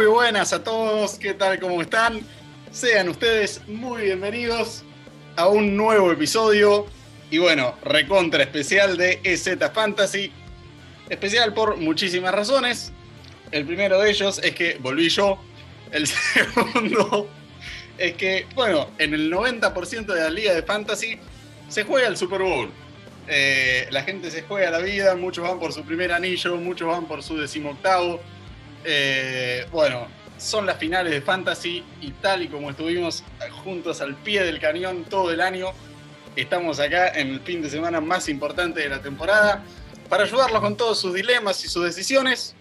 Muy buenas a todos, ¿qué tal? ¿Cómo están? Sean ustedes muy bienvenidos a un nuevo episodio y bueno, recontra especial de EZ Fantasy. Especial por muchísimas razones. El primero de ellos es que volví yo. El segundo es que, bueno, en el 90% de la liga de fantasy se juega el Super Bowl. Eh, la gente se juega la vida, muchos van por su primer anillo, muchos van por su decimoctavo. Eh, bueno, son las finales de fantasy y tal y como estuvimos juntos al pie del cañón todo el año, estamos acá en el fin de semana más importante de la temporada para ayudarlos con todos sus dilemas y sus decisiones.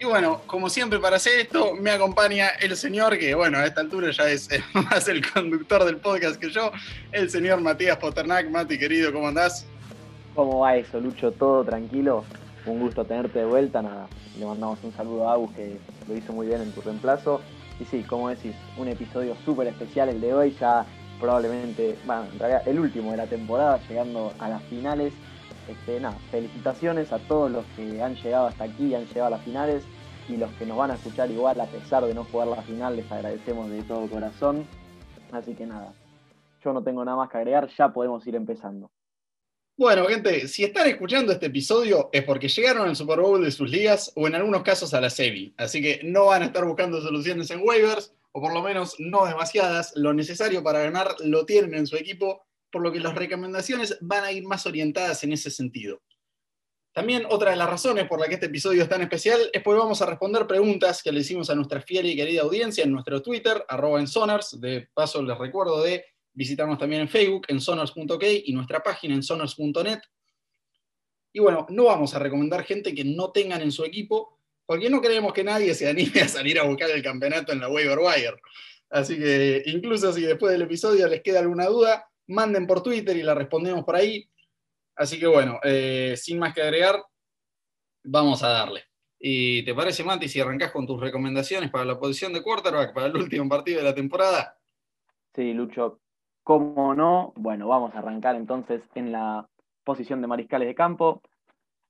Y bueno, como siempre para hacer esto, me acompaña el señor, que bueno, a esta altura ya es más el conductor del podcast que yo, el señor Matías Poternak. Mati, querido, ¿cómo andás? ¿Cómo va eso, Lucho? ¿Todo tranquilo? Un gusto tenerte de vuelta. Nada, le mandamos un saludo a Agus que lo hizo muy bien en tu reemplazo. Y sí, como decís, un episodio súper especial el de hoy, ya probablemente, bueno, en realidad el último de la temporada, llegando a las finales. Este, nada, felicitaciones a todos los que han llegado hasta aquí han llegado a las finales y los que nos van a escuchar igual a pesar de no jugar la final, les agradecemos de todo corazón. Así que nada, yo no tengo nada más que agregar, ya podemos ir empezando. Bueno, gente, si están escuchando este episodio es porque llegaron al Super Bowl de sus ligas o en algunos casos a la semi. Así que no van a estar buscando soluciones en waivers, o por lo menos no demasiadas. Lo necesario para ganar lo tienen en su equipo, por lo que las recomendaciones van a ir más orientadas en ese sentido. También otra de las razones por la que este episodio es tan especial es porque vamos a responder preguntas que le hicimos a nuestra fiel y querida audiencia en nuestro Twitter, arroba en Sonars. De paso les recuerdo de visitarnos también en Facebook, en sonars.ok y nuestra página en sonars.net. Y bueno, no vamos a recomendar gente que no tengan en su equipo, porque no creemos que nadie se anime a salir a buscar el campeonato en la waiver wire. Así que incluso si después del episodio les queda alguna duda, manden por Twitter y la respondemos por ahí. Así que bueno, eh, sin más que agregar, vamos a darle. ¿Y te parece, Mati, si arrancás con tus recomendaciones para la posición de quarterback para el último partido de la temporada? Sí, Lucho, ¿Cómo no? Bueno, vamos a arrancar entonces en la posición de mariscales de campo.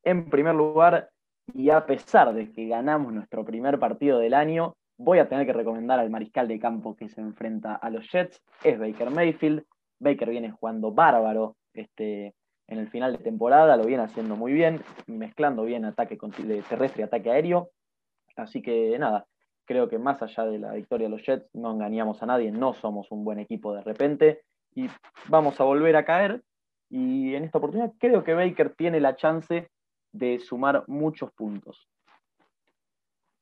En primer lugar, y a pesar de que ganamos nuestro primer partido del año, voy a tener que recomendar al mariscal de campo que se enfrenta a los Jets, es Baker Mayfield. Baker viene jugando bárbaro este, en el final de temporada, lo viene haciendo muy bien, mezclando bien ataque terrestre y ataque aéreo. Así que nada, Creo que más allá de la victoria de los Jets, no engañamos a nadie, no somos un buen equipo de repente y vamos a volver a caer. Y en esta oportunidad creo que Baker tiene la chance de sumar muchos puntos.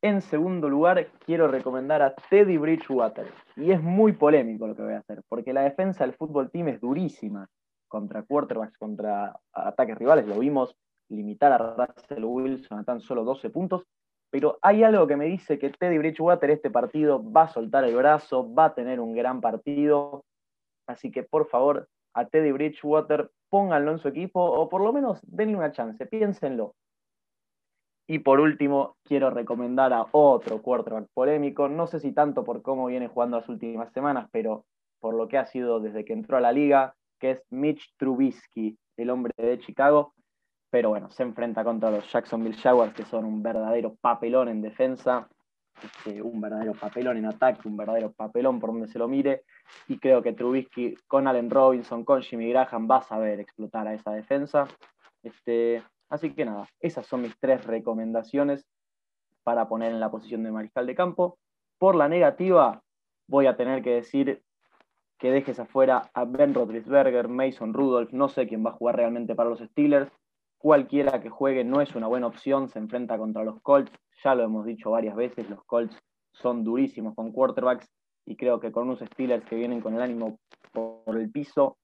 En segundo lugar, quiero recomendar a Teddy Bridgewater. Y es muy polémico lo que voy a hacer, porque la defensa del fútbol team es durísima contra quarterbacks, contra ataques rivales. Lo vimos limitar a Russell Wilson a tan solo 12 puntos pero hay algo que me dice que Teddy Bridgewater este partido va a soltar el brazo, va a tener un gran partido. Así que por favor, a Teddy Bridgewater pónganlo en su equipo o por lo menos denle una chance, piénsenlo. Y por último, quiero recomendar a otro quarterback polémico, no sé si tanto por cómo viene jugando las últimas semanas, pero por lo que ha sido desde que entró a la liga, que es Mitch Trubisky, el hombre de Chicago pero bueno, se enfrenta contra los Jacksonville Jaguars, que son un verdadero papelón en defensa, este, un verdadero papelón en ataque, un verdadero papelón por donde se lo mire, y creo que Trubisky con Allen Robinson, con Jimmy Graham, va a saber explotar a esa defensa. Este, así que nada, esas son mis tres recomendaciones para poner en la posición de mariscal de campo. Por la negativa, voy a tener que decir que dejes afuera a Ben Roethlisberger, Mason Rudolph, no sé quién va a jugar realmente para los Steelers, cualquiera que juegue no es una buena opción, se enfrenta contra los Colts, ya lo hemos dicho varias veces, los Colts son durísimos con quarterbacks y creo que con unos Steelers que vienen con el ánimo por el piso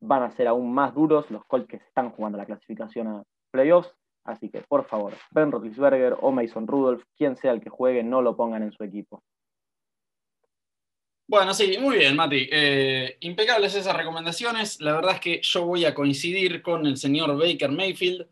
van a ser aún más duros los Colts que están jugando la clasificación a playoffs, así que por favor, Ben Roethlisberger o Mason Rudolph, quien sea el que juegue, no lo pongan en su equipo. Bueno, sí, muy bien, Mati. Eh, impecables esas recomendaciones. La verdad es que yo voy a coincidir con el señor Baker Mayfield.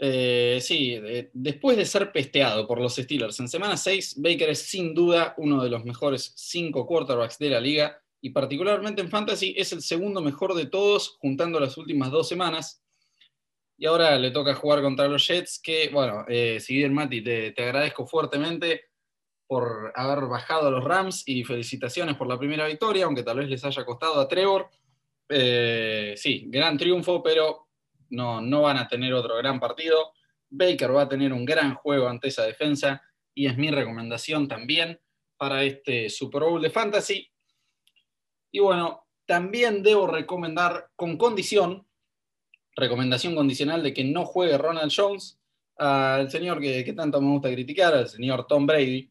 Eh, sí, después de ser pesteado por los Steelers en semana 6, Baker es sin duda uno de los mejores cinco quarterbacks de la liga y particularmente en Fantasy es el segundo mejor de todos juntando las últimas dos semanas. Y ahora le toca jugar contra los Jets, que, bueno, eh, si bien Mati, te, te agradezco fuertemente por haber bajado a los Rams y felicitaciones por la primera victoria, aunque tal vez les haya costado a Trevor. Eh, sí, gran triunfo, pero no, no van a tener otro gran partido. Baker va a tener un gran juego ante esa defensa y es mi recomendación también para este Super Bowl de Fantasy. Y bueno, también debo recomendar con condición, recomendación condicional de que no juegue Ronald Jones, al señor que, que tanto me gusta criticar, al señor Tom Brady.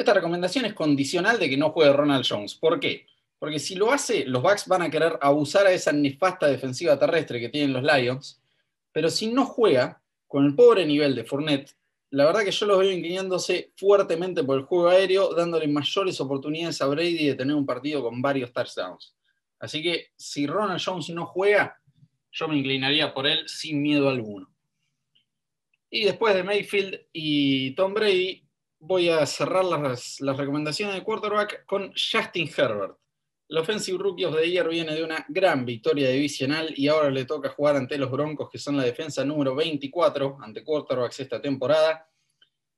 Esta recomendación es condicional de que no juegue Ronald Jones. ¿Por qué? Porque si lo hace, los Bucks van a querer abusar a esa nefasta defensiva terrestre que tienen los Lions. Pero si no juega, con el pobre nivel de Fournette, la verdad que yo los veo inclinándose fuertemente por el juego aéreo, dándole mayores oportunidades a Brady de tener un partido con varios touchdowns. Así que si Ronald Jones no juega, yo me inclinaría por él sin miedo alguno. Y después de Mayfield y Tom Brady, voy a cerrar las, recomendaciones de quarterback con Justin Herbert. El Offensive Rookie of the Year viene de una gran victoria divisional y ahora le toca jugar ante los Broncos, que son la defensa número 24 ante quarterbacks esta temporada.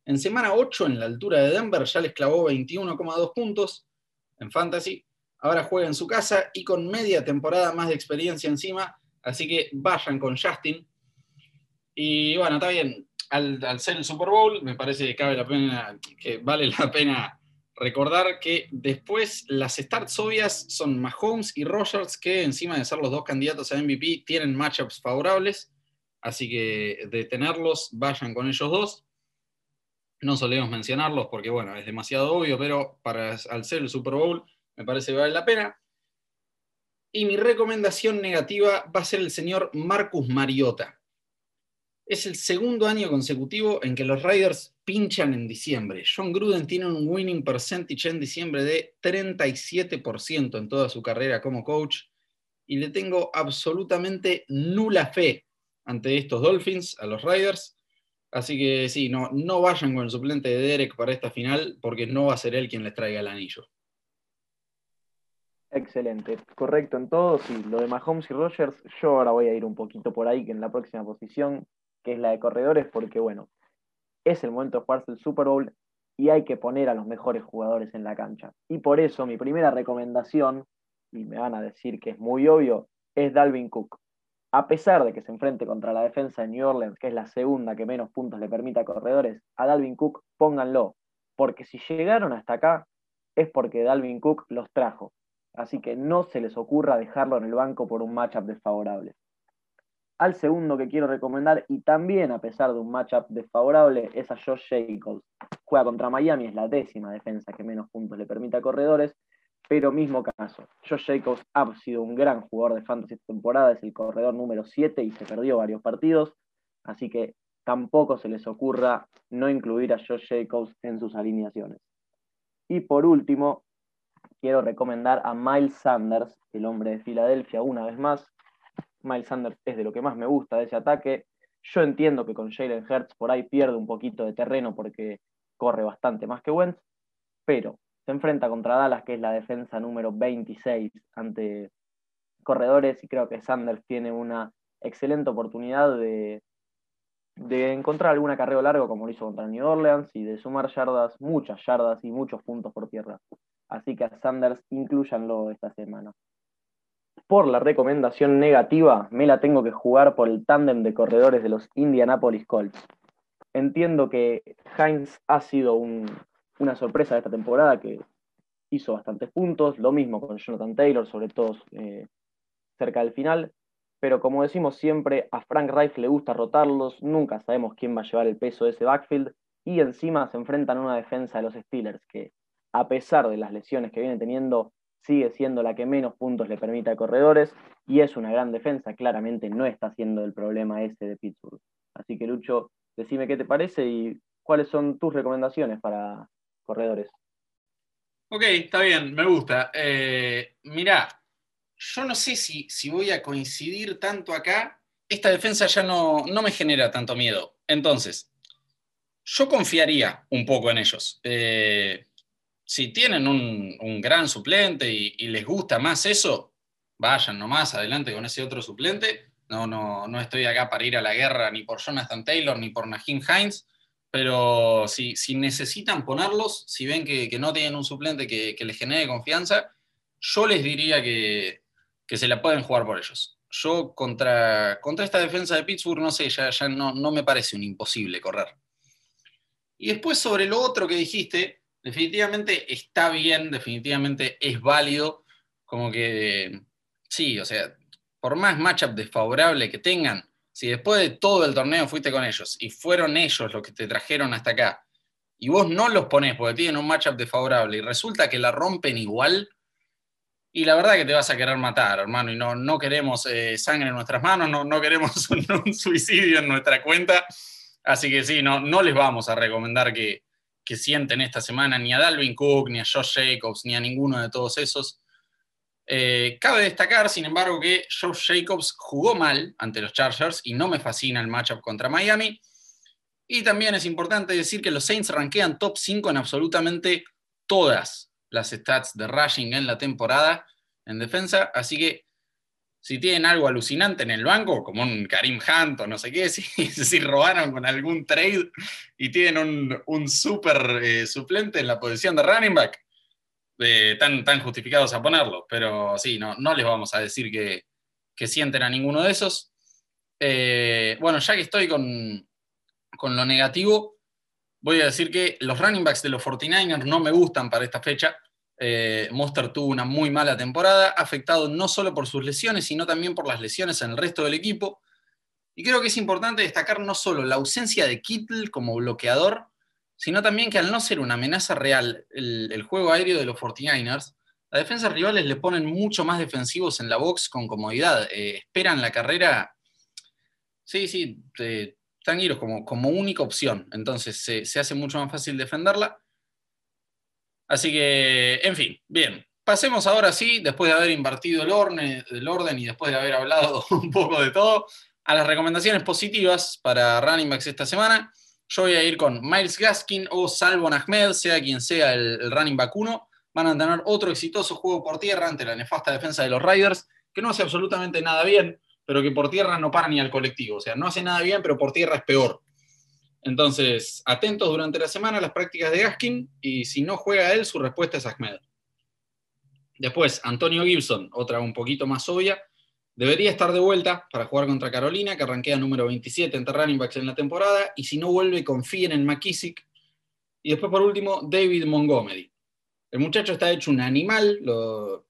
En semana 8, en la altura de Denver, ya les clavó 21,2 puntos en Fantasy. Ahora juega en su casa y con media temporada más de experiencia encima, así que vayan con Justin. Y bueno, está bien, al, ser el Super Bowl, me parece que cabe la pena, que vale la pena Recordar que después las starts obvias son Mahomes y Rogers, que encima de ser los dos candidatos a MVP, tienen matchups favorables. Así que de tenerlos, vayan con ellos dos. No solemos mencionarlos porque, bueno, es demasiado obvio, pero para, al ser el Super Bowl, me parece que vale la pena. Y mi recomendación negativa va a ser el señor Marcus Mariota. Es el segundo año consecutivo en que los Raiders pinchan en diciembre. John Gruden tiene un winning percentage en diciembre de 37% en toda su carrera como coach y le tengo absolutamente nula fe ante estos Dolphins, a los Raiders. Así que sí, no, no vayan con el suplente de Derek para esta final porque no va a ser él quien les traiga el anillo. Excelente, correcto en todo. Sí, lo de Mahomes y Rogers, yo ahora voy a ir un poquito por ahí, que en la próxima posición, que es la de corredores, porque bueno, es el momento de jugarse el Super Bowl y hay que poner a los mejores jugadores en la cancha. Y por eso mi primera recomendación, y me van a decir que es muy obvio, es Dalvin Cook. A pesar de que se enfrente contra la defensa de New Orleans, que es la segunda que menos puntos le permite a corredores, a Dalvin Cook pónganlo, porque si llegaron hasta acá es porque Dalvin Cook los trajo. Así que no se les ocurra dejarlo en el banco por un matchup desfavorable. Al segundo que quiero recomendar, y también a pesar de un matchup desfavorable, es a Josh Jacobs. Juega contra Miami, es la décima defensa que menos puntos le permite a corredores, pero mismo caso. Josh Jacobs ha sido un gran jugador de fantasy esta temporada, es el corredor número 7 y se perdió varios partidos, así que tampoco se les ocurra no incluir a Josh Jacobs en sus alineaciones. Y por último, quiero recomendar a Miles Sanders, el hombre de Filadelfia, una vez más, Miles Sanders es de lo que más me gusta de ese ataque. Yo entiendo que con Jalen Hurts por ahí pierde un poquito de terreno porque corre bastante más que Wentz, pero se enfrenta contra Dallas, que es la defensa número 26 ante corredores, y creo que Sanders tiene una excelente oportunidad de, de encontrar algún acarreo largo como lo hizo contra New Orleans y de sumar yardas, muchas yardas y muchos puntos por tierra. Así que a Sanders incluyanlo esta semana por la recomendación negativa, me la tengo que jugar por el tándem de corredores de los Indianapolis Colts. Entiendo que Heinz ha sido una sorpresa de esta temporada que hizo bastantes puntos, lo mismo con Jonathan Taylor, sobre todo eh, cerca del final, pero como decimos siempre, a Frank Reich le gusta rotarlos, nunca sabemos quién va a llevar el peso de ese backfield, y encima se enfrentan a una defensa de los Steelers que, a pesar de las lesiones que viene teniendo, sigue siendo la que menos puntos le permite a corredores y es una gran defensa, claramente no está siendo el problema ese de Pittsburgh. Así que Lucho, decime qué te parece y cuáles son tus recomendaciones para corredores. Ok, está bien, me gusta. Eh, mirá, yo no sé si, si voy a coincidir tanto acá. Esta defensa ya no, no me genera tanto miedo. Entonces, yo confiaría un poco en ellos. Eh, si tienen un, gran suplente y, les gusta más eso, vayan nomás adelante con ese otro suplente. No, no, no estoy acá para ir a la guerra ni por Jonathan Taylor ni por Nahim Hines, pero si, si necesitan ponerlos, si ven que, no tienen un suplente que, les genere confianza, yo les diría que, se la pueden jugar por ellos. Yo contra, contra esta defensa de Pittsburgh, no sé, ya, ya no, no me parece un imposible correr. Y después sobre lo otro que dijiste, definitivamente está bien, definitivamente es válido, como que sí, o sea, por más matchup desfavorable que tengan, si después de todo el torneo fuiste con ellos y fueron ellos los que te trajeron hasta acá, y vos no los ponés porque tienen un matchup desfavorable y resulta que la rompen igual, y la verdad que te vas a querer matar, hermano, y no, no queremos eh, sangre en nuestras manos, no, no queremos un, suicidio en nuestra cuenta, así que sí, no, no les vamos a recomendar que, que sienten esta semana ni a Dalvin Cook, ni a Josh Jacobs, ni a ninguno de todos esos. Eh, cabe destacar, sin embargo, que Josh Jacobs jugó mal ante los Chargers y no me fascina el matchup contra Miami. Y también es importante decir que los Saints rankean top 5 en absolutamente todas las stats de rushing en la temporada en defensa. Así que si tienen algo alucinante en el banco, como un Karim Hunt o no sé qué, si, robaron con algún trade y tienen un, super eh, suplente en la posición de running back, tan, tan justificados a ponerlo, pero sí, no, no les vamos a decir que, sienten a ninguno de esos. Eh, bueno, ya que estoy con, lo negativo, voy a decir que los running backs de los 49ers no me gustan para esta fecha. Eh, Monster tuvo una muy mala temporada, afectado no solo por sus lesiones, sino también por las lesiones en el resto del equipo. Y creo que es importante destacar no solo la ausencia de Kittle como bloqueador, sino también que al no ser una amenaza real el, juego aéreo de los 49ers, las defensas rivales le ponen mucho más defensivos en la box con comodidad. Eh, esperan la carrera, sí, sí, tranquilos, como, como única opción. Entonces se, hace mucho más fácil defenderla. Así que, en fin, bien. Pasemos ahora sí, después de haber invertido el orden, el orden y después de haber hablado un poco de todo, a las recomendaciones positivas para running backs esta semana. Yo voy a ir con Miles Gaskin o Salvon Ahmed, sea quien sea el, running back 1. Van a tener otro exitoso juego por tierra ante la nefasta defensa de los Riders, que no hace absolutamente nada bien, pero que por tierra no para ni al colectivo. O sea, no hace nada bien, pero por tierra es peor. Entonces, atentos durante la semana a las prácticas de Gaskin y si no juega él, su respuesta es Ahmed. Después, Antonio Gibson, otra un poquito más obvia. Debería estar de vuelta para jugar contra Carolina, que arranquea número 27 entre running backs en la temporada, y si no vuelve, confíen en McKissick. Y después, por último, David Montgomery. El muchacho está hecho un animal, lo,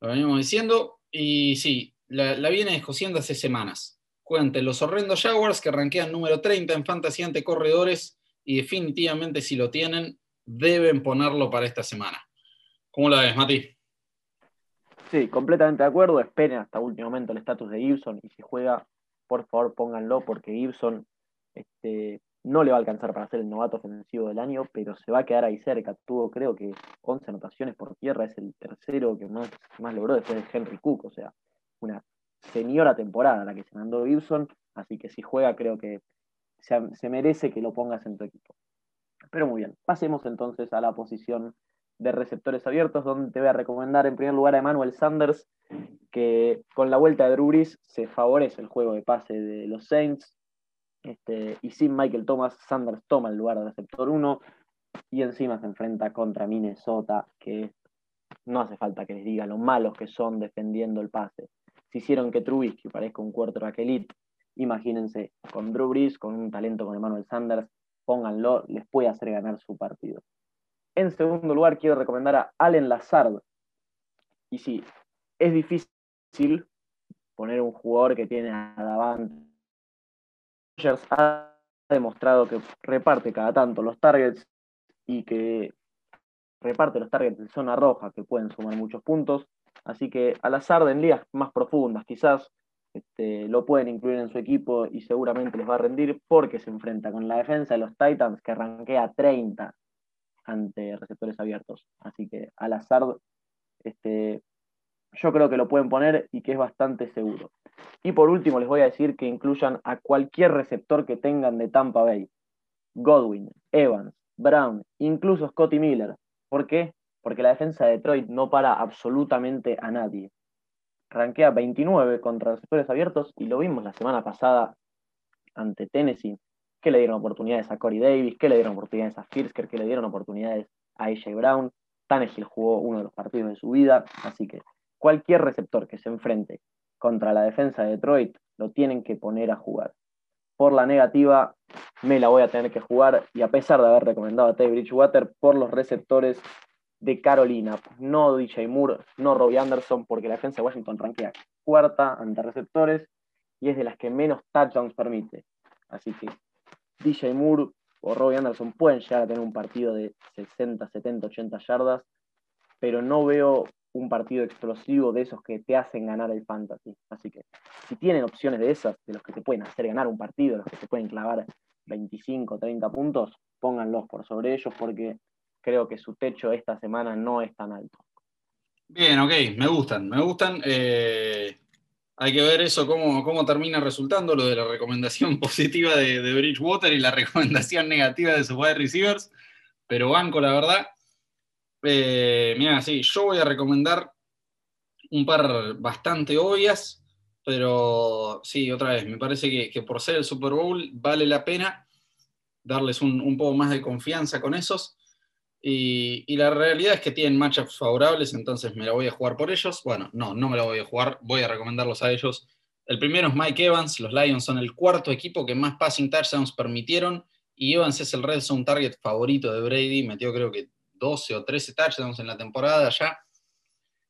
lo veníamos diciendo, y sí, la, viene descosiendo hace semanas. Ante los horrendos Jaguars, que arranquean número 30 en fantasy ante corredores, y definitivamente si lo tienen, deben ponerlo para esta semana. ¿Cómo la ves, Mati? Sí, completamente de acuerdo. Esperen hasta último momento el estatus de Gibson y si juega, por favor pónganlo porque Gibson este, no le va a alcanzar para ser el novato ofensivo del año, pero se va a quedar ahí cerca. Tuvo creo que 11 anotaciones por tierra, es el tercero que más, más logró después de Henry Cook, o sea, una señora temporada la que se mandó Gibson, así que si juega creo que se, se merece que lo pongas en tu equipo. Pero muy bien, pasemos entonces a la posición de receptores abiertos, donde te voy a recomendar en primer lugar a Emmanuel Sanders, que con la vuelta de Drew se favorece el juego de pase de los Saints. Este, y sin Michael Thomas, Sanders toma el lugar de receptor 1 y encima se enfrenta contra Minnesota, que no hace falta que les diga lo malos que son defendiendo el pase. Si hicieron que Trubisky parezca un quarterback elite, imagínense con Drew Brees, con un talento con Emmanuel Sanders, pónganlo, les puede hacer ganar su partido. En segundo lugar, quiero recomendar a Allen Lazard. Y sí, es difícil poner un jugador que tiene a Davant. Rogers ha demostrado que reparte cada tanto los targets y que reparte los targets en zona roja que pueden sumar muchos puntos. Así que al azar en ligas más profundas quizás este, lo pueden incluir en su equipo y seguramente les va a rendir porque se enfrenta con la defensa de los Titans que arranquea 30 ante receptores abiertos. Así que al azar, este, yo creo que lo pueden poner y que es bastante seguro. Y por último, les voy a decir que incluyan a cualquier receptor que tengan de Tampa Bay. Godwin, Evans, Brown, incluso Scotty Miller. ¿Por qué? Porque la defensa de Detroit no para absolutamente a nadie. Rankea 29 contra receptores abiertos y lo vimos la semana pasada ante Tennessee que le dieron oportunidades a Corey Davis, que le dieron oportunidades a Firsker, que le dieron oportunidades a AJ Brown. Tannehill jugó uno de los partidos de su vida, así que cualquier receptor que se enfrente contra la defensa de Detroit lo tienen que poner a jugar. Por la negativa, me la voy a tener que jugar y a pesar de haber recomendado a Teddy Bridgewater por los receptores de Carolina, no DJ Moore, no Robbie Anderson, porque la defensa de Washington rankea cuarta ante receptores y es de las que menos touchdowns permite. Así que DJ Moore o Robbie Anderson pueden llegar a tener un partido de 60, 70, 80 yardas, pero no veo un partido explosivo de esos que te hacen ganar el fantasy. Así que si tienen opciones de esas, de los que te pueden hacer ganar un partido, de los que te pueden clavar 25, 30 puntos, pónganlos por sobre ellos porque creo que su techo esta semana no es tan alto. Bien, ok, me gustan, me gustan. Eh, hay que ver eso, cómo, cómo termina resultando lo de la recomendación positiva de, de Bridgewater y la recomendación negativa de sus wide receivers. Pero banco, la verdad. Eh, mira, sí, yo voy a recomendar un par bastante obvias, pero sí, otra vez, me parece que, por ser el Super Bowl vale la pena darles un, poco más de confianza con esos. Y, la realidad es que tienen matchups favorables, entonces me la voy a jugar por ellos. Bueno, no, no me la voy a jugar, voy a recomendarlos a ellos. El primero es Mike Evans, los Lions son el cuarto equipo que más passing touchdowns permitieron y Evans es el red zone target favorito de Brady, metió creo que 12 o 13 touchdowns en la temporada ya.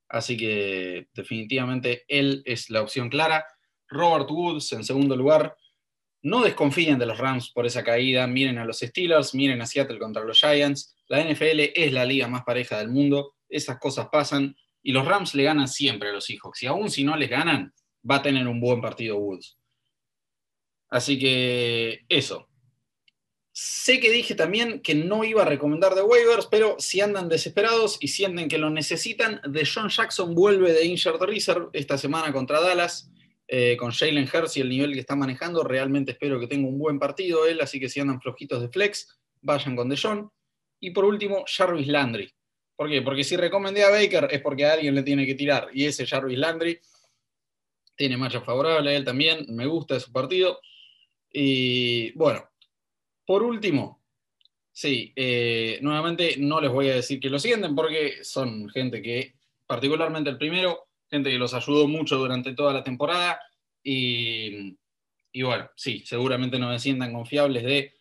Así que definitivamente él es la opción clara. Robert Woods en segundo lugar. No desconfíen de los Rams por esa caída. Miren a los Steelers, miren a Seattle contra los Giants. La NFL es la liga más pareja del mundo. Esas cosas pasan. Y los Rams le ganan siempre a los Seahawks. Y aún si no les ganan, va a tener un buen partido Woods. Así que eso. Sé que dije también que no iba a recomendar de waivers, pero si andan desesperados y sienten que lo necesitan, de John Jackson vuelve de Injured Reserve esta semana contra Dallas. Eh, con Jalen Hurts y el nivel que está manejando, realmente espero que tenga un buen partido él, así que si andan flojitos de flex, vayan con DeJohn. Y por último, Jarvis Landry. ¿Por qué? Porque si recomendé a Baker es porque a alguien le tiene que tirar, y ese Jarvis Landry tiene marcha favorable él también, me gusta su partido. Y bueno, por último, sí, eh, nuevamente no les voy a decir que lo sienten porque son gente que, particularmente el primero, gente que los ayudó mucho durante toda la temporada y, bueno, sí, seguramente no me sientan confiables de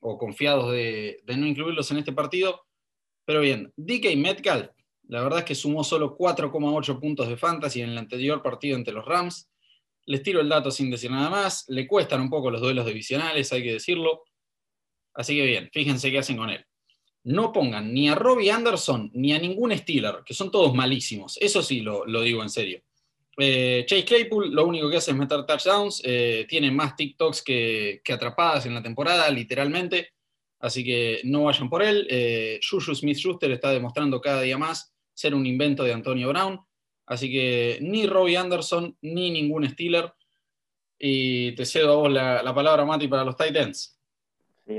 o confiados de, de no incluirlos en este partido. Pero bien, DK Metcalf, la verdad es que sumó solo 4,8 puntos de fantasy en el anterior partido entre los Rams. Les tiro el dato sin decir nada más. Le cuestan un poco los duelos divisionales, hay que decirlo. Así que bien, fíjense qué hacen con él. No pongan ni a Robbie Anderson ni a ningún Steeler, que son todos malísimos. Eso sí lo, digo en serio. Eh, Chase Claypool lo único que hace es meter touchdowns. Eh, tiene más TikToks que, atrapadas en la temporada, literalmente. Así que no vayan por él. Eh, Juju Smith-Schuster está demostrando cada día más ser un invento de Antonio Brown. Así que ni Robbie Anderson ni ningún Steeler. Y te cedo a vos la, la palabra, Mati, para los Titans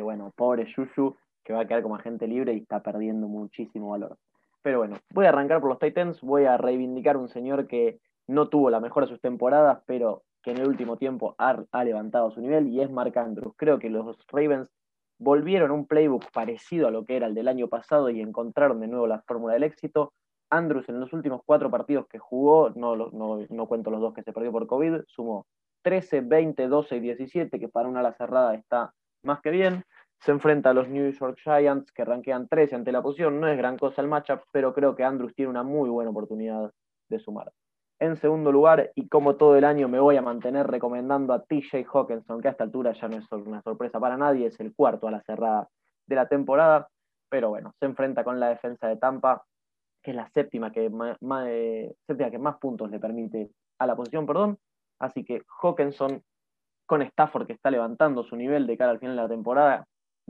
bueno, pobre Yuyu, que va a quedar como agente libre y está perdiendo muchísimo valor. Pero bueno, voy a arrancar por los Titans, voy a reivindicar un señor que no tuvo la mejor de sus temporadas, pero que en el último tiempo ha, levantado su nivel y es Mark Andrews. Creo que los Ravens volvieron un playbook parecido a lo que era el del año pasado y encontraron de nuevo la fórmula del éxito. Andrews en los últimos cuatro partidos que jugó, no, no, no cuento los dos que se perdió por COVID, sumó 13, 20, 12 y 17, que para una ala cerrada está más que bien. Se enfrenta a los New York Giants, que ranquean 13 ante la posición. No es gran cosa el matchup, pero creo que Andrews tiene una muy buena oportunidad de sumar. En segundo lugar, y como todo el año me voy a mantener recomendando a TJ Hawkinson, que a esta altura ya no es una sorpresa para nadie, es el cuarto a la cerrada de la temporada, pero bueno, se enfrenta con la defensa de Tampa, que es la séptima que más, séptima que más puntos le permite a la posición, perdón. Así que Hawkinson con Stafford que está levantando su nivel de cara al final de la temporada,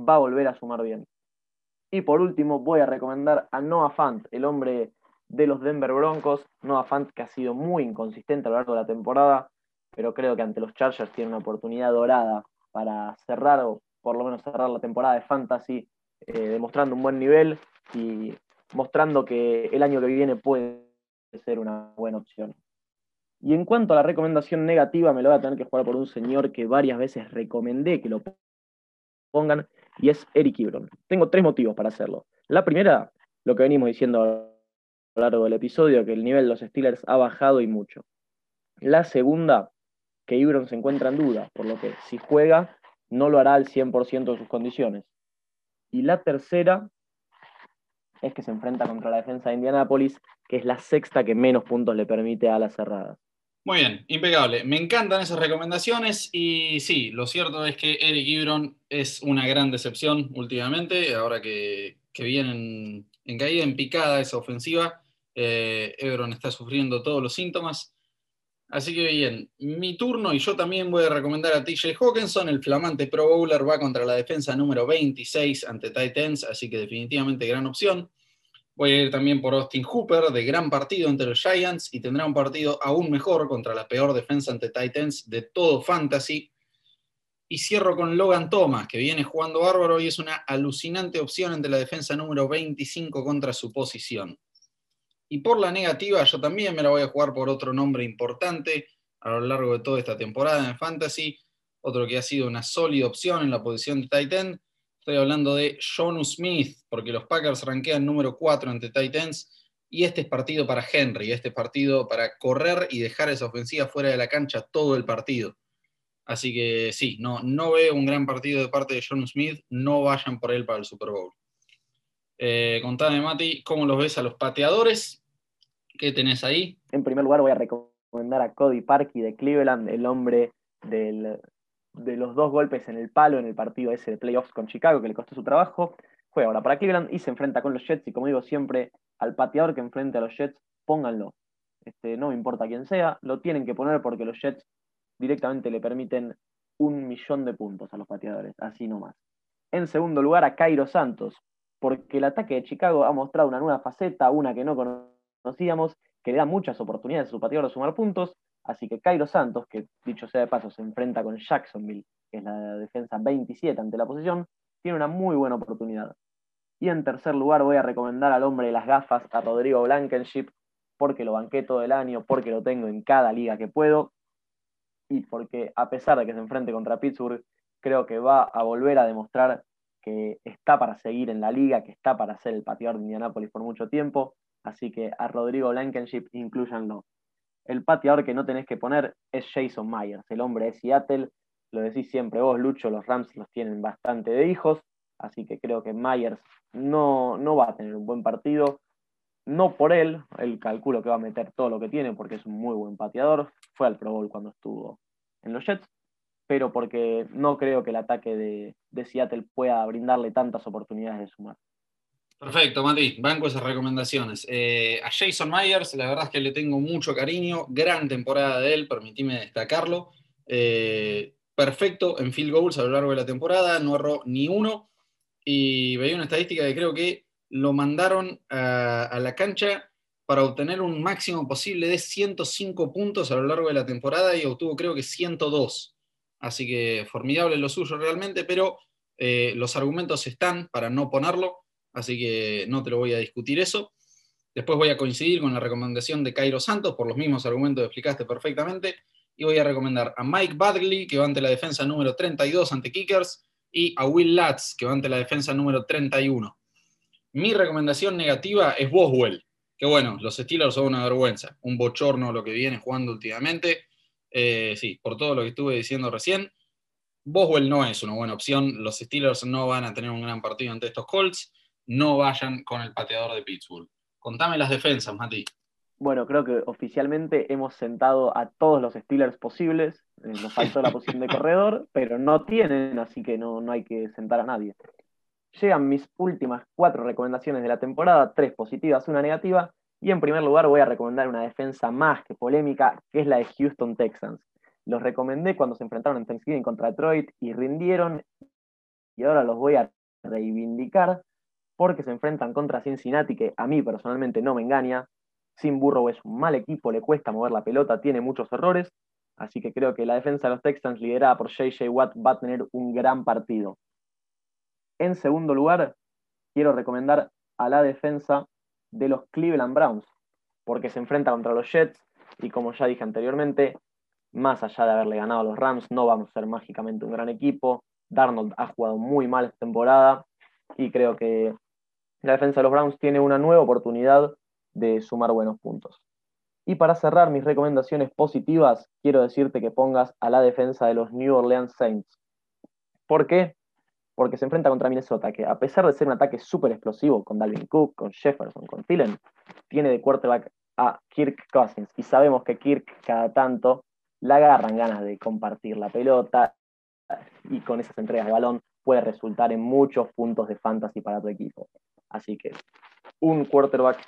va a volver a sumar bien. Y por último, voy a recomendar a Noah Fant, el hombre de los Denver Broncos. Noah Fant que ha sido muy inconsistente a lo largo de la temporada, pero creo que ante los Chargers tiene una oportunidad dorada para cerrar o por lo menos cerrar la temporada de Fantasy, eh, demostrando un buen nivel y mostrando que el año que viene puede ser una buena opción. Y en cuanto a la recomendación negativa, me lo voy a tener que jugar por un señor que varias veces recomendé que lo pongan, y es Eric Ibron. Tengo tres motivos para hacerlo. La primera, lo que venimos diciendo a lo largo del episodio, que el nivel de los Steelers ha bajado y mucho. La segunda, que Ibron se encuentra en duda, por lo que si juega, no lo hará al 100% de sus condiciones. Y la tercera es que se enfrenta contra la defensa de Indianapolis, que es la sexta que menos puntos le permite a las cerradas. Muy bien, impecable. Me encantan esas recomendaciones y sí, lo cierto es que Eric Ibron es una gran decepción últimamente, ahora que, que viene en, caída, en picada esa ofensiva. Eh, Ibron está sufriendo todos los síntomas. Así que bien, mi turno y yo también voy a recomendar a TJ Hawkinson, el flamante Pro Bowler va contra la defensa número 26 ante Titans, así que definitivamente gran opción. Voy a ir también por Austin Hooper, de gran partido entre los Giants, y tendrá un partido aún mejor contra la peor defensa ante Titans de todo fantasy. Y cierro con Logan Thomas, que viene jugando bárbaro y es una alucinante opción entre la defensa número 25 contra su posición. Y por la negativa, yo también me la voy a jugar por otro nombre importante a lo largo de toda esta temporada en Fantasy, otro que ha sido una sólida opción en la posición de Titan, Estoy hablando de Jonu Smith, porque los Packers ranquean número 4 ante Titans. Y este es partido para Henry, este es partido para correr y dejar esa ofensiva fuera de la cancha todo el partido. Así que sí, no, no veo un gran partido de parte de Jonu Smith, no vayan por él para el Super Bowl. Eh, contame, Mati, ¿cómo los ves a los pateadores? ¿Qué tenés ahí? En primer lugar, voy a recomendar a Cody Parkey de Cleveland, el hombre del de los dos golpes en el palo en el partido ese de playoffs con Chicago, que le costó su trabajo, juega ahora para Cleveland y se enfrenta con los Jets. Y como digo siempre, al pateador que enfrente a los Jets, pónganlo. Este, no me importa quién sea, lo tienen que poner porque los Jets directamente le permiten un millón de puntos a los pateadores, así nomás. En segundo lugar, a Cairo Santos, porque el ataque de Chicago ha mostrado una nueva faceta, una que no conocíamos, que le da muchas oportunidades a su pateador de sumar puntos, Así que Cairo Santos, que dicho sea de paso se enfrenta con Jacksonville, que es la defensa 27 ante la posición, tiene una muy buena oportunidad. Y en tercer lugar voy a recomendar al hombre de las gafas, a Rodrigo Blankenship, porque lo banqué todo el año, porque lo tengo en cada liga que puedo, y porque a pesar de que se enfrente contra Pittsburgh, creo que va a volver a demostrar que está para seguir en la liga, que está para ser el pateador de Indianapolis por mucho tiempo. Así que a Rodrigo Blankenship incluyanlo. El pateador que no tenés que poner es Jason Myers, el hombre de Seattle. Lo decís siempre vos, Lucho, los Rams los tienen bastante de hijos, así que creo que Myers no, no va a tener un buen partido. No por él, él calculo que va a meter todo lo que tiene porque es un muy buen pateador. Fue al Pro Bowl cuando estuvo en los Jets, pero porque no creo que el ataque de, de Seattle pueda brindarle tantas oportunidades de sumar. Perfecto, Mati, banco esas recomendaciones. Eh, a Jason Myers, la verdad es que le tengo mucho cariño, gran temporada de él, permitime destacarlo. Eh, perfecto en field goals a lo largo de la temporada, no erró ni uno. Y veía una estadística que creo que lo mandaron a, la cancha para obtener un máximo posible de 105 puntos a lo largo de la temporada y obtuvo creo que 102. Así que formidable lo suyo realmente, pero eh, los argumentos están para no ponerlo así que no te lo voy a discutir eso. Después voy a coincidir con la recomendación de Cairo Santos por los mismos argumentos que explicaste perfectamente. Y voy a recomendar a Mike Badgley, que va ante la defensa número 32 ante Kickers, y a Will Latz, que va ante la defensa número 31. Mi recomendación negativa es Boswell, que bueno, los Steelers son una vergüenza, un bochorno lo que viene jugando últimamente. Eh, sí, por todo lo que estuve diciendo recién. Boswell no es una buena opción, los Steelers no van a tener un gran partido ante estos Colts no vayan con el pateador de Pittsburgh. Contame las defensas, Mati. Bueno, creo que oficialmente hemos sentado a todos los Steelers posibles. Eh, nos faltó la posición de corredor, pero no tienen, así que no, no hay que sentar a nadie. Llegan mis últimas cuatro recomendaciones de la temporada, tres positivas, una negativa. Y en primer lugar voy a recomendar una defensa más que polémica, que es la de Houston Texans. Los recomendé cuando se enfrentaron en Thanksgiving contra Detroit y rindieron. Y ahora los voy a reivindicar porque se enfrentan contra Cincinnati, que a mí personalmente no me engaña. Sin Burrow es un mal equipo, le cuesta mover la pelota, tiene muchos errores, así que creo que la defensa de los Texans liderada por JJ Watt va a tener un gran partido. En segundo lugar, quiero recomendar a la defensa de los Cleveland Browns, porque se enfrenta contra los Jets y como ya dije anteriormente, más allá de haberle ganado a los Rams, no vamos a ser mágicamente un gran equipo. Darnold ha jugado muy mal esta temporada y creo que la defensa de los Browns tiene una nueva oportunidad de sumar buenos puntos. Y para cerrar mis recomendaciones positivas, quiero decirte que pongas a la defensa de los New Orleans Saints. ¿Por qué? Porque se enfrenta contra Minnesota, que a pesar de ser un ataque súper explosivo con Dalvin Cook, con Jefferson, con Thielen, tiene de quarterback a Kirk Cousins. Y sabemos que Kirk cada tanto le agarran ganas de compartir la pelota y con esas entregas de balón puede resultar en muchos puntos de fantasy para tu equipo. Así que un quarterback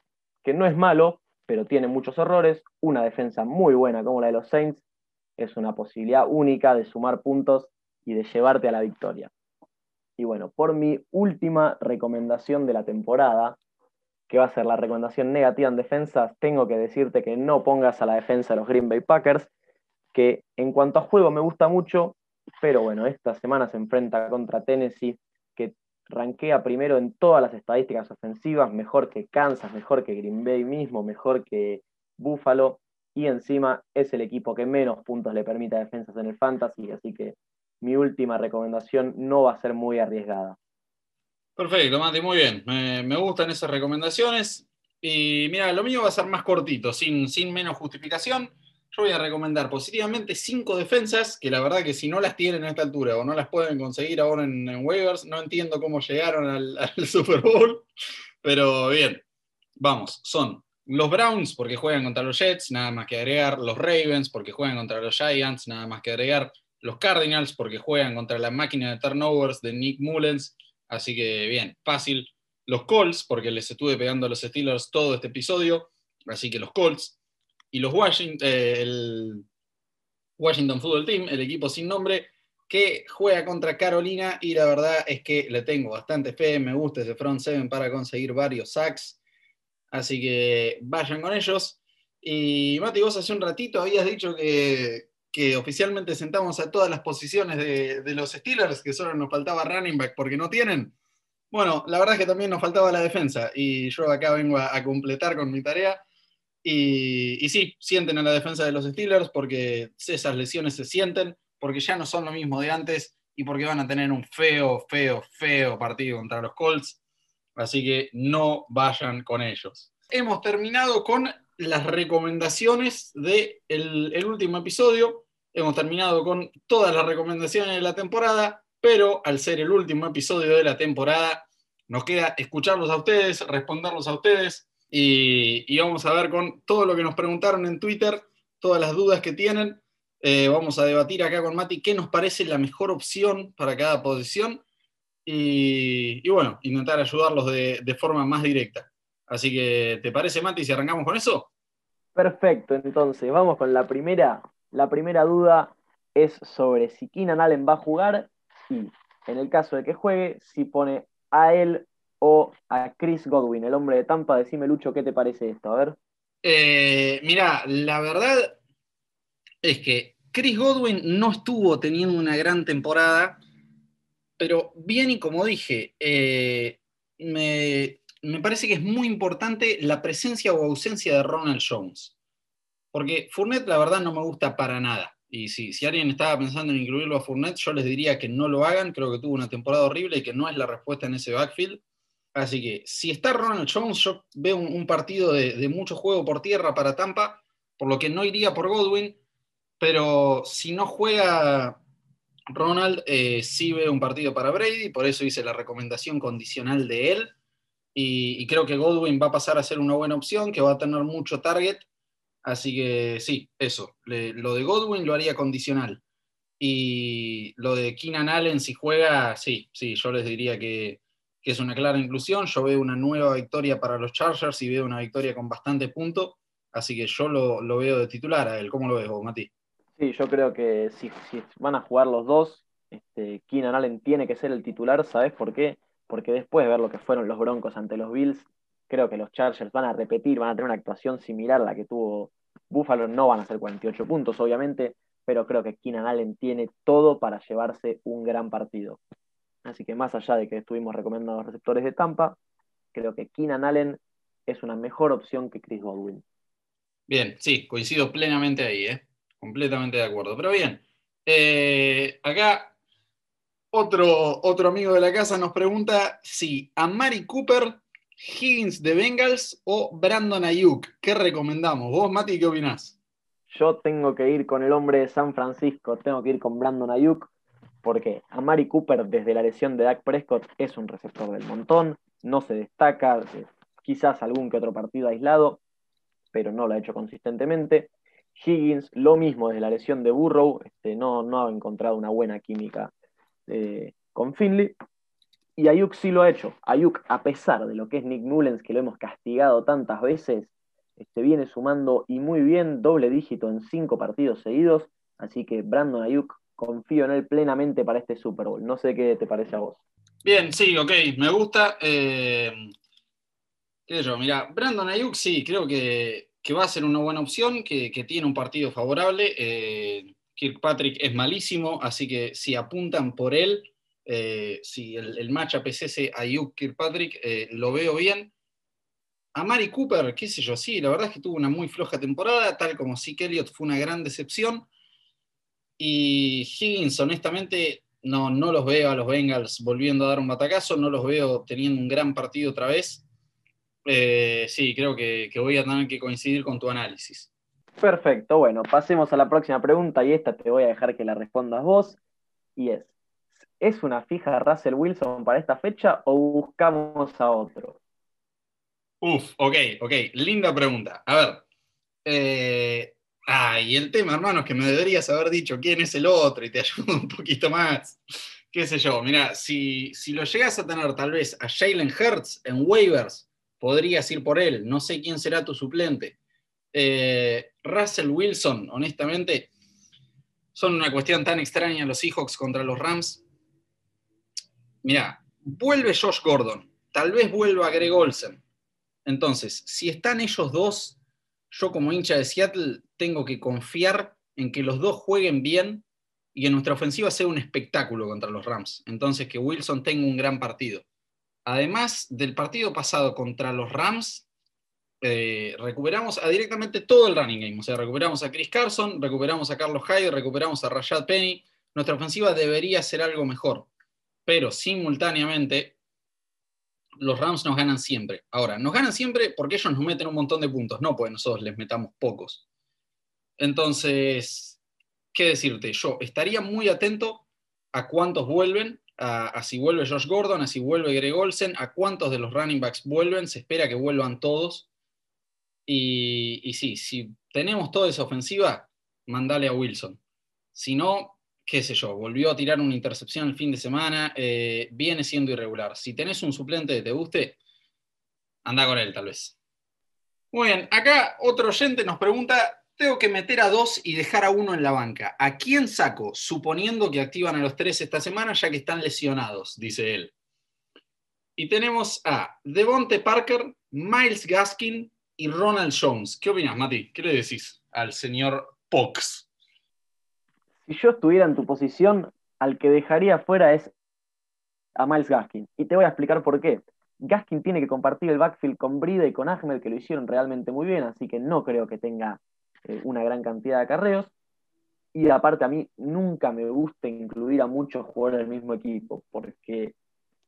que no es malo, pero tiene muchos errores, una defensa muy buena como la de los Saints, es una posibilidad única de sumar puntos y de llevarte a la victoria. Y bueno, por mi última recomendación de la temporada, que va a ser la recomendación negativa en defensas, tengo que decirte que no pongas a la defensa de los Green Bay Packers, que en cuanto a juego me gusta mucho, pero bueno, esta semana se enfrenta contra Tennessee, que ranquea primero en todas las estadísticas ofensivas, mejor que Kansas, mejor que Green Bay mismo, mejor que Buffalo, y encima es el equipo que menos puntos le permite a defensas en el fantasy, así que mi última recomendación no va a ser muy arriesgada. Perfecto, Mati, muy bien. Me, gustan esas recomendaciones. Y mira, lo mío va a ser más cortito, sin, sin menos justificación. Yo voy a recomendar positivamente cinco defensas que la verdad que si no las tienen a esta altura o no las pueden conseguir ahora en, waivers, no entiendo cómo llegaron al, Super Bowl. Pero bien, vamos, son los Browns porque juegan contra los Jets, nada más que agregar. Los Ravens porque juegan contra los Giants, nada más que agregar. Los Cardinals porque juegan contra la máquina de turnovers de Nick Mullens. Así que bien, fácil. Los Colts porque les estuve pegando a los Steelers todo este episodio. Así que los Colts y los Washington, eh, el Washington Football Team, el equipo sin nombre, que juega contra Carolina y la verdad es que le tengo bastante fe, me gusta ese front seven para conseguir varios sacks, así que vayan con ellos. Y Mati, vos hace un ratito habías dicho que, oficialmente sentamos a todas las posiciones de, de, los Steelers, que solo nos faltaba running back porque no tienen. Bueno, la verdad es que también nos faltaba la defensa y yo acá vengo a completar con mi tarea. Y, sí, sienten a la defensa de los Steelers porque esas lesiones se sienten, porque ya no son lo mismo de antes y porque van a tener un feo, feo, feo partido contra los Colts. Así que no vayan con ellos. Hemos terminado con las recomendaciones del de el último episodio. Hemos terminado con todas las recomendaciones de la temporada, pero al ser el último episodio de la temporada, nos queda escucharlos a ustedes, responderlos a ustedes y, vamos a ver con todo lo que nos preguntaron en Twitter, todas las dudas que tienen. Eh, vamos a debatir acá con Mati qué nos parece la mejor opción para cada posición y, bueno, intentar ayudarlos de, forma más directa. Así que, ¿te parece, Mati, si arrancamos con eso? Perfecto, entonces vamos con la primera. La primera duda es sobre si Keenan Allen va a jugar y, en el caso de que juegue, si pone a él o a Chris Godwin, el hombre de Tampa. Decime, Lucho, ¿qué te parece esto? A ver. Eh, mira, la verdad es que Chris Godwin no estuvo teniendo una gran temporada, pero bien y como dije, eh, me, parece que es muy importante la presencia o ausencia de Ronald Jones. Porque Fournette, la verdad, no me gusta para nada. Y si, si alguien estaba pensando en incluirlo a Fournette, yo les diría que no lo hagan. Creo que tuvo una temporada horrible y que no es la respuesta en ese backfield. Así que si está Ronald Jones, yo veo un, partido de, mucho juego por tierra para Tampa, por lo que no iría por Godwin, pero si no juega Ronald, eh, sí veo un partido para Brady, por eso hice la recomendación condicional de él, y, creo que Godwin va a pasar a ser una buena opción, que va a tener mucho target, así que sí, eso, lo de Godwin lo haría condicional. Y lo de Keenan Allen, si juega, sí, sí, yo les diría que, que es una clara inclusión. Yo veo una nueva victoria para los Chargers y veo una victoria con bastante punto, así que yo lo, veo de titular a él. ¿Cómo lo ves vos, Mati? Sí, yo creo que si, van a jugar los dos, este, Keenan Allen tiene que ser el titular, ¿sabes por qué? Porque después de ver lo que fueron los Broncos ante los Bills, creo que los Chargers van a repetir, van a tener una actuación similar a la que tuvo Buffalo. No van a ser 48 puntos, obviamente, pero creo que Keenan Allen tiene todo para llevarse un gran partido. Así que más allá de que estuvimos recomendando los receptores de Tampa, creo que Keenan Allen es una mejor opción que Chris Godwin. Bien, sí, coincido plenamente ahí, ¿eh? completamente de acuerdo. Pero bien, eh, acá Otro, otro amigo de la casa nos pregunta si Amari Cooper, Higgins de Bengals o Brandon Ayuk. ¿Qué recomendamos? Vos, Mati, ¿qué opinás? Yo tengo que ir con el hombre de San Francisco, tengo que ir con Brandon Ayuk, porque Amari Cooper, desde la lesión de Dak Prescott, es un receptor del montón, no se destaca, quizás algún que otro partido aislado, pero no lo ha hecho consistentemente. Higgins, lo mismo desde la lesión de Burrow, este, no, no ha encontrado una buena química eh, con Finley. Y Ayuk sí lo ha hecho. Ayuk, a pesar de lo que es Nick Mullens, que lo hemos castigado tantas veces, este, viene sumando y muy bien, doble dígito en cinco partidos seguidos. Así que Brandon Ayuk, confío en él plenamente para este Super Bowl. No sé qué te parece a vos. Bien, sí, ok, me gusta. Eh, ¿Qué yo? Mira, Brandon Ayuk sí, creo que, va a ser una buena opción, que, tiene un partido favorable. Eh, Kirkpatrick es malísimo, así que si apuntan por él, eh, si el, el match APCS Ayuk Kirkpatrick, eh, lo veo bien. A Mari Cooper, qué sé yo, sí, la verdad es que tuvo una muy floja temporada, tal como Zeke Elliott fue una gran decepción. Y Higgins, honestamente, no, no los veo a los Bengals volviendo a dar un batacazo, no los veo teniendo un gran partido otra vez. Eh, sí, creo que, que voy a tener que coincidir con tu análisis. Perfecto, bueno, pasemos a la próxima pregunta y esta te voy a dejar que la respondas vos. Y es, ¿es una fija Russell Wilson para esta fecha o buscamos a otro? Uf, ok, ok, linda pregunta. A ver, eh, ah, y el tema, hermano, que me deberías haber dicho quién es el otro y te ayudo un poquito más. Qué sé yo, mira, si, si lo llegas a tener tal vez a Jalen Hurts en waivers, podrías ir por él. No sé quién será tu suplente. Eh, Russell Wilson, honestamente, son una cuestión tan extraña los Seahawks contra los Rams. Mira, vuelve Josh Gordon, tal vez vuelva Greg Olsen. Entonces, si están ellos dos, yo como hincha de Seattle tengo que confiar en que los dos jueguen bien y que nuestra ofensiva sea un espectáculo contra los Rams. Entonces, que Wilson tenga un gran partido. Además del partido pasado contra los Rams, eh, recuperamos directamente todo el running game. O sea, recuperamos a Chris Carson, recuperamos a Carlos Hyde, recuperamos a Rashad Penny. Nuestra ofensiva debería ser algo mejor. Pero simultáneamente, los Rams nos ganan siempre. Ahora, nos ganan siempre porque ellos nos meten un montón de puntos, no porque nosotros les metamos pocos. Entonces, ¿qué decirte? Yo estaría muy atento a cuántos vuelven, a, si vuelve Josh Gordon, a si vuelve Greg Olsen, a cuántos de los running backs vuelven. Se espera que vuelvan todos. Y, sí, si tenemos toda esa ofensiva, mandale a Wilson. Si no, qué sé yo, volvió a tirar una intercepción el fin de semana, eh, viene siendo irregular. Si tenés un suplente que te guste, anda con él tal vez. Muy bien, acá otro oyente nos pregunta, tengo que meter a dos y dejar a uno en la banca. ¿A quién saco? Suponiendo que activan a los tres esta semana ya que están lesionados, dice él. Y tenemos a Devonte Parker, Miles Gaskin, y Ronald Jones. ¿Qué opinas, Mati? ¿Qué le decís al señor Pox? Si yo estuviera en tu posición, al que dejaría fuera es a Miles Gaskin. Y te voy a explicar por qué. Gaskin tiene que compartir el backfield con Brida y con Ahmed, que lo hicieron realmente muy bien, así que no creo que tenga eh, una gran cantidad de acarreos. Y aparte, a mí nunca me gusta incluir a muchos jugadores del mismo equipo, porque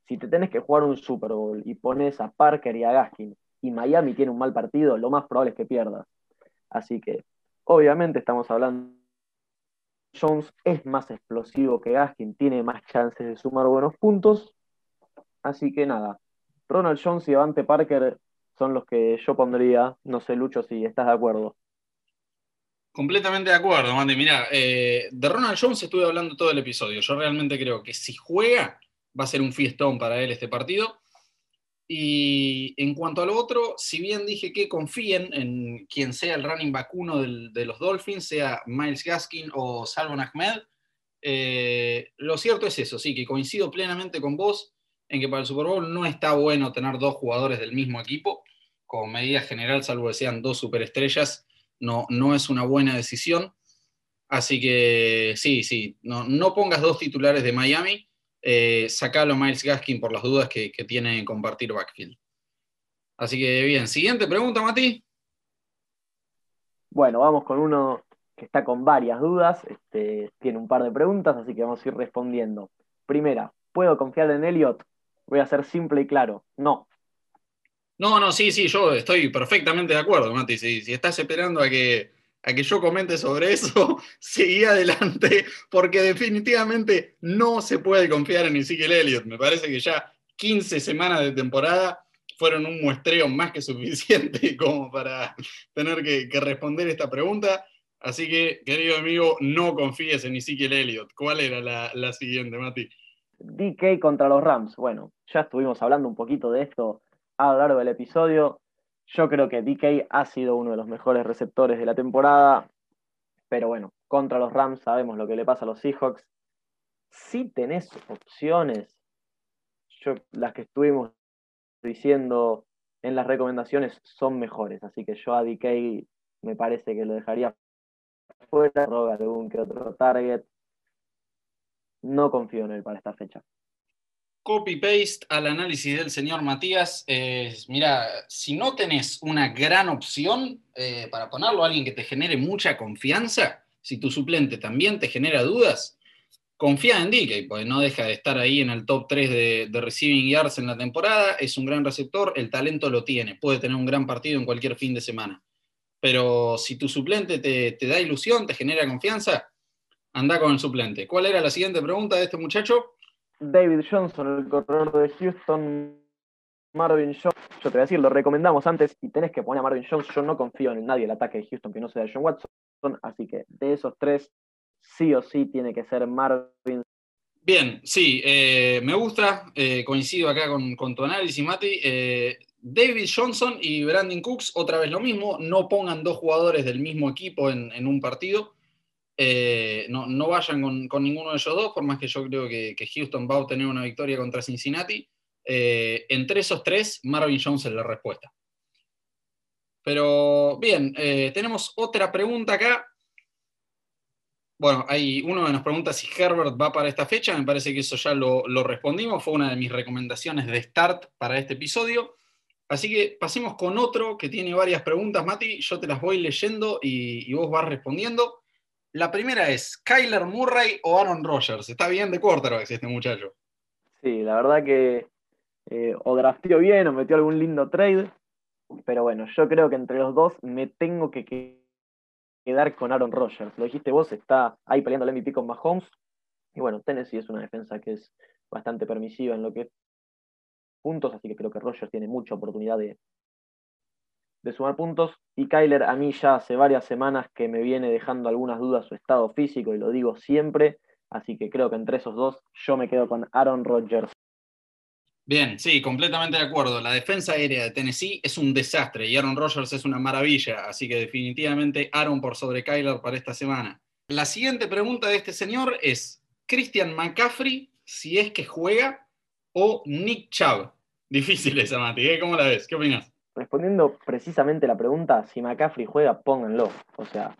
si te tenés que jugar un Super Bowl y pones a Parker y a Gaskin y Miami tiene un mal partido, lo más probable es que pierda. Así que, obviamente, estamos hablando. Jones es más explosivo que Gaskin, tiene más chances de sumar buenos puntos. Así que nada, Ronald Jones y Avante Parker son los que yo pondría. No sé, Lucho, si estás de acuerdo. Completamente de acuerdo, Mandy. Mira, eh, de Ronald Jones estuve hablando todo el episodio. Yo realmente creo que si juega, va a ser un fiestón para él este partido. Y en cuanto a lo otro, si bien dije que confíen en quien sea el running back uno de los Dolphins, sea Miles Gaskin o Salvon Ahmed, eh, lo cierto es eso, sí, que coincido plenamente con vos en que para el Super Bowl no está bueno tener dos jugadores del mismo equipo. Como medida general, salvo que sean dos superestrellas, no, no es una buena decisión. Así que sí, sí, no, no pongas dos titulares de Miami eh, sacalo a Miles Gaskin por las dudas que, tiene en compartir backfield. Así que bien, siguiente pregunta, Mati. Bueno, vamos con uno que está con varias dudas, este, tiene un par de preguntas, así que vamos a ir respondiendo. Primera, ¿puedo confiar en Elliot? Voy a ser simple y claro. No. No, no, sí, sí, yo estoy perfectamente de acuerdo, Mati. Si, si estás esperando a que, a que yo comente sobre eso, seguí adelante, porque definitivamente no se puede confiar en Ezekiel Elliott. Me parece que ya 15 semanas de temporada fueron un muestreo más que suficiente como para tener que, responder esta pregunta. Así que, querido amigo, no confíes en Ezekiel Elliott. ¿Cuál era la, la siguiente, Mati? DK contra los Rams. Bueno, ya estuvimos hablando un poquito de esto a lo largo del episodio. Yo creo que DK ha sido uno de los mejores receptores de la temporada, pero bueno, contra los Rams sabemos lo que le pasa a los Seahawks. Si tenés opciones, yo, las que estuvimos diciendo en las recomendaciones son mejores, así que yo a DK me parece que lo dejaría fuera, roba algún que otro target. No confío en él para esta fecha copy-paste al análisis del señor Matías. mira, si no tenés una gran opción eh, para ponerlo alguien que te genere mucha confianza, si tu suplente también te genera dudas, confía en DK, porque no deja de estar ahí en el top 3 de, receiving yards en la temporada, es un gran receptor, el talento lo tiene, puede tener un gran partido en cualquier fin de semana. Pero si tu suplente te, te da ilusión, te genera confianza, anda con el suplente. ¿Cuál era la siguiente pregunta de este muchacho? David Johnson, el corredor de Houston, Marvin Jones. Yo te voy a decir, lo recomendamos antes y tenés que poner a Marvin Jones. Yo no confío en nadie el ataque de Houston que no sea John Watson. Así que de esos tres, sí o sí tiene que ser Marvin. Bien, sí, eh, me gusta. Eh, coincido acá con, tu análisis, Mati. Eh, David Johnson y Brandon Cooks, otra vez lo mismo. No pongan dos jugadores del mismo equipo en un partido. Eh, no, vayan con, ninguno de ellos dos, por más que yo creo que, Houston va a obtener una victoria contra Cincinnati. Eh, entre esos tres, Marvin Jones es la respuesta. Pero bien, eh, tenemos otra pregunta acá. Bueno, hay uno nos pregunta si Herbert va para esta fecha. Me parece que eso ya lo, respondimos. Fue una de mis recomendaciones de start para este episodio. Así que pasemos con otro que tiene varias preguntas, Mati. Yo te las voy leyendo y vos vas respondiendo. La primera es, ¿Kyler Murray o Aaron Rodgers? Está bien de quarterbacks este muchacho. Sí, la verdad que eh, o drafteó bien o metió algún lindo trade. Pero bueno, yo creo que entre los dos me tengo que quedar con Aaron Rodgers. Lo dijiste vos, está ahí peleando el MVP con Mahomes. Y bueno, Tennessee es una defensa que es bastante permisiva en lo que es puntos, así que creo que Rodgers tiene mucha oportunidad de, de sumar puntos. Y Kyler a mí ya hace varias semanas que me viene dejando algunas dudas su estado físico y lo digo siempre. Así que creo que entre esos dos yo me quedo con Aaron Rodgers. Bien, sí, completamente de acuerdo. La defensa aérea de Tennessee es un desastre y Aaron Rodgers es una maravilla. Así que definitivamente Aaron por sobre Kyler para esta semana. La siguiente pregunta de este señor es, ¿Christian McCaffrey si es que juega o Nick Chubb? Difícil esa, Mati. ¿eh? ¿Cómo la ves? ¿Qué opinas? Respondiendo precisamente la pregunta, si McCaffrey juega, pónganlo. O sea,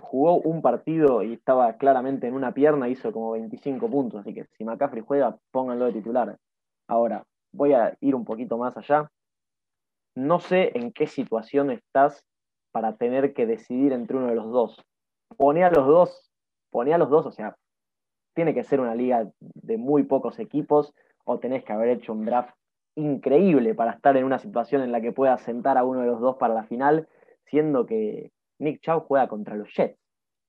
jugó un partido y estaba claramente en una pierna, hizo como 25 puntos, así que si McCaffrey juega, pónganlo de titular. Ahora, voy a ir un poquito más allá. No sé en qué situación estás para tener que decidir entre uno de los dos. Pone a los dos, pone a los dos, o sea, tiene que ser una liga de muy pocos equipos o tenés que haber hecho un draft increíble para estar en una situación en la que pueda sentar a uno de los dos para la final, siendo que Nick Chow juega contra los Jets.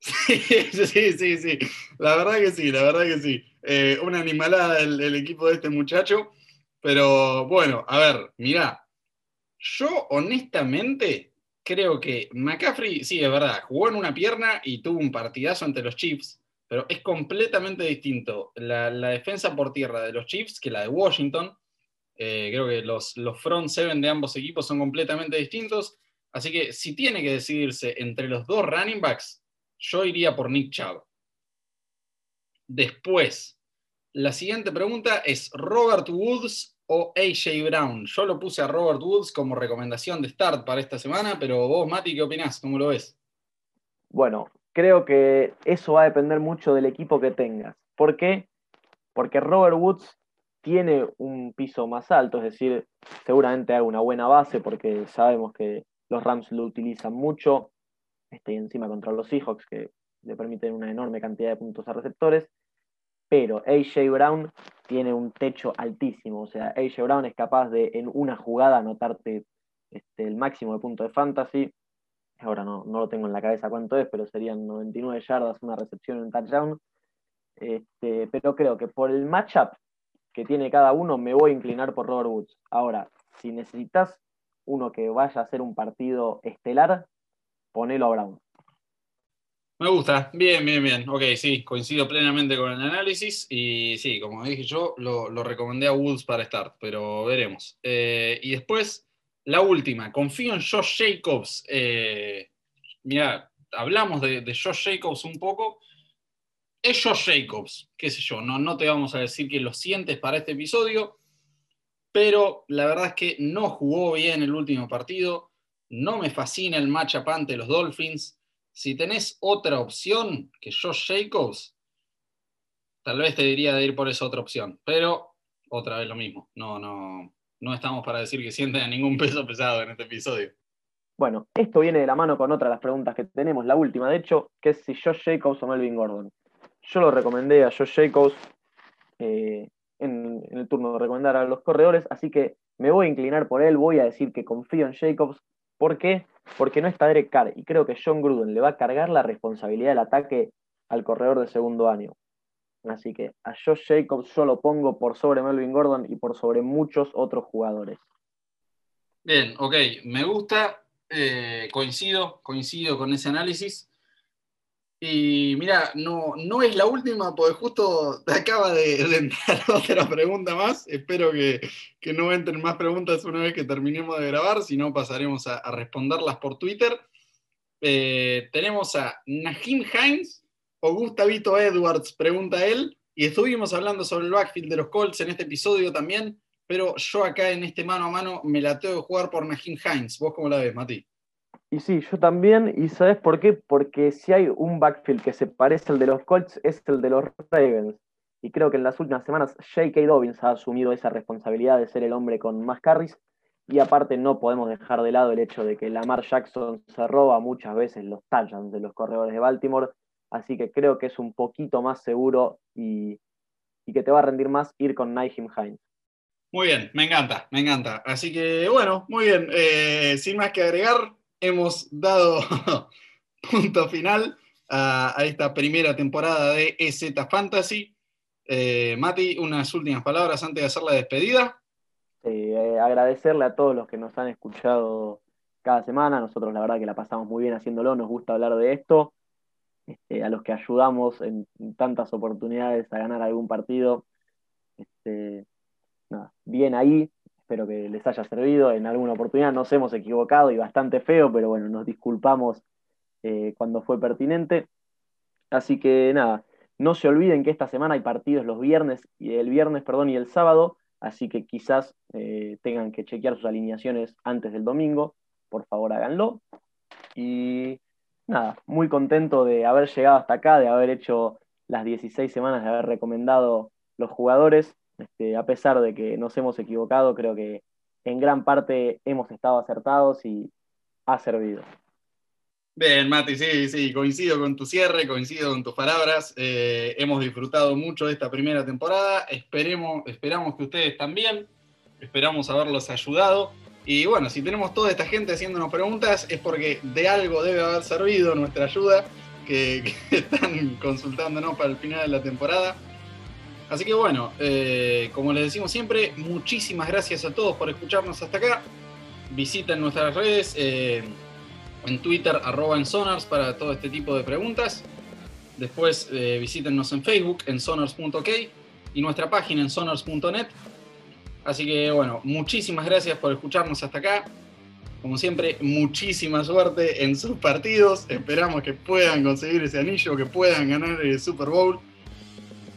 Sí, sí, sí. La verdad que sí, la verdad que sí. Eh, una animalada el, equipo de este muchacho. Pero bueno, a ver, mirá. Yo honestamente creo que McCaffrey, sí, es verdad, jugó en una pierna y tuvo un partidazo ante los Chiefs, pero es completamente distinto la, la defensa por tierra de los Chiefs que la de Washington. Eh, creo que los, los front seven de ambos equipos son completamente distintos. Así que si tiene que decidirse entre los dos running backs, yo iría por Nick Chubb. Después, la siguiente pregunta es Robert Woods o AJ Brown. Yo lo puse a Robert Woods como recomendación de start para esta semana, pero vos, Mati, ¿qué opinás? ¿Cómo lo ves? Bueno, creo que eso va a depender mucho del equipo que tengas. ¿Por qué? Porque Robert Woods tiene un piso más alto, es decir, seguramente haga una buena base porque sabemos que los Rams lo utilizan mucho, este, encima contra los Seahawks que le permiten una enorme cantidad de puntos a receptores. pero AJ Brown tiene un techo altísimo. O sea, AJ Brown es capaz de en una jugada anotarte este, el máximo de puntos de fantasy. Ahora no, no lo tengo en la cabeza cuánto es, pero serían 99 yardas, una recepción y un touchdown. Este, pero creo que por el matchup que tiene cada uno, me voy a inclinar por Robert Woods. Ahora, si necesitas uno que vaya a hacer un partido estelar, ponelo a Brown. Me gusta, bien, bien, bien. Ok, sí, coincido plenamente con el análisis y sí, como dije yo, lo, recomendé a Woods para estar, pero veremos. Eh, y después, la última, confío en Josh Jacobs. Eh, mira, hablamos de, de Josh Jacobs un poco es Josh Jacobs, qué sé yo, no, no te vamos a decir que lo sientes para este episodio, pero la verdad es que no jugó bien el último partido, no me fascina el matchup ante los Dolphins. Si tenés otra opción que Josh Jacobs, tal vez te diría de ir por esa otra opción, pero otra vez lo mismo, no, no, no estamos para decir que sienten ningún peso pesado en este episodio. Bueno, esto viene de la mano con otra de las preguntas que tenemos, la última, de hecho, que es si Josh Jacobs o Melvin Gordon. Yo lo recomendé a Josh Jacobs eh, en, el turno de recomendar a los corredores, así que me voy a inclinar por él, voy a decir que confío en Jacobs. ¿Por qué? Porque no está Derek Carr y creo que John Gruden le va a cargar la responsabilidad del ataque al corredor de segundo año. Así que a Josh Jacobs yo lo pongo por sobre Melvin Gordon y por sobre muchos otros jugadores. Bien, ok, me gusta, eh, coincido, coincido con ese análisis. Y mira, no, no es la última, porque justo acaba de, entrar otra pregunta más. Espero que, no entren más preguntas una vez que terminemos de grabar, si no pasaremos a, responderlas por Twitter. Eh, tenemos a Najim Hines o Gustavito Edwards, pregunta él, y estuvimos hablando sobre el backfield de los Colts en este episodio también, pero yo acá en este mano a mano me la tengo que jugar por Najim Hines. ¿Vos cómo la ves, Mati? Y sí, yo también. ¿Y sabes por qué? Porque si hay un backfield que se parece al de los Colts, es el de los Ravens. Y creo que en las últimas semanas J.K. Dobbins ha asumido esa responsabilidad de ser el hombre con más carries. Y aparte no podemos dejar de lado el hecho de que Lamar Jackson se roba muchas veces los touchdowns de los corredores de Baltimore. Así que creo que es un poquito más seguro y, que te va a rendir más ir con Naheem Hines. Muy bien, me encanta, me encanta. Así que bueno, muy bien. Eh, sin más que agregar, hemos dado punto final a, esta primera temporada de EZ Fantasy. Eh, Mati, unas últimas palabras antes de hacer la despedida. Eh, agradecerle a todos los que nos han escuchado cada semana. Nosotros la verdad que la pasamos muy bien haciéndolo, nos gusta hablar de esto. Este, a los que ayudamos en, tantas oportunidades a ganar algún partido. Este, bien ahí, espero que les haya servido. En alguna oportunidad nos hemos equivocado y bastante feo, pero bueno, nos disculpamos eh, cuando fue pertinente. Así que nada, no se olviden que esta semana hay partidos los viernes, y el viernes, perdón, y el sábado, así que quizás eh, tengan que chequear sus alineaciones antes del domingo. Por favor, háganlo. Y nada, muy contento de haber llegado hasta acá, de haber hecho las 16 semanas, de haber recomendado los jugadores. Este, a pesar de que nos hemos equivocado, creo que en gran parte hemos estado acertados y ha servido. Bien, Mati, sí, sí, coincido con tu cierre, coincido con tus palabras. Eh, hemos disfrutado mucho de esta primera temporada. Esperemos, esperamos que ustedes también. Esperamos haberlos ayudado. Y bueno, si tenemos toda esta gente haciéndonos preguntas, es porque de algo debe haber servido nuestra ayuda, que, que están consultándonos para el final de la temporada. Así que bueno, eh, como les decimos siempre, muchísimas gracias a todos por escucharnos hasta acá. Visiten nuestras redes eh, en Twitter, arroba en Sonars para todo este tipo de preguntas. Después eh, visítennos en Facebook, en sonars.ok y nuestra página en sonars.net. Así que bueno, muchísimas gracias por escucharnos hasta acá. Como siempre, muchísima suerte en sus partidos. Esperamos que puedan conseguir ese anillo, que puedan ganar el Super Bowl.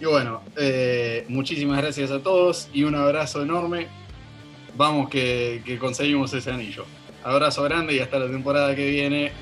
Y bueno, eh, muchísimas gracias a todos y un abrazo enorme. Vamos que conseguimos ese anillo. Abrazo grande y hasta la temporada que viene.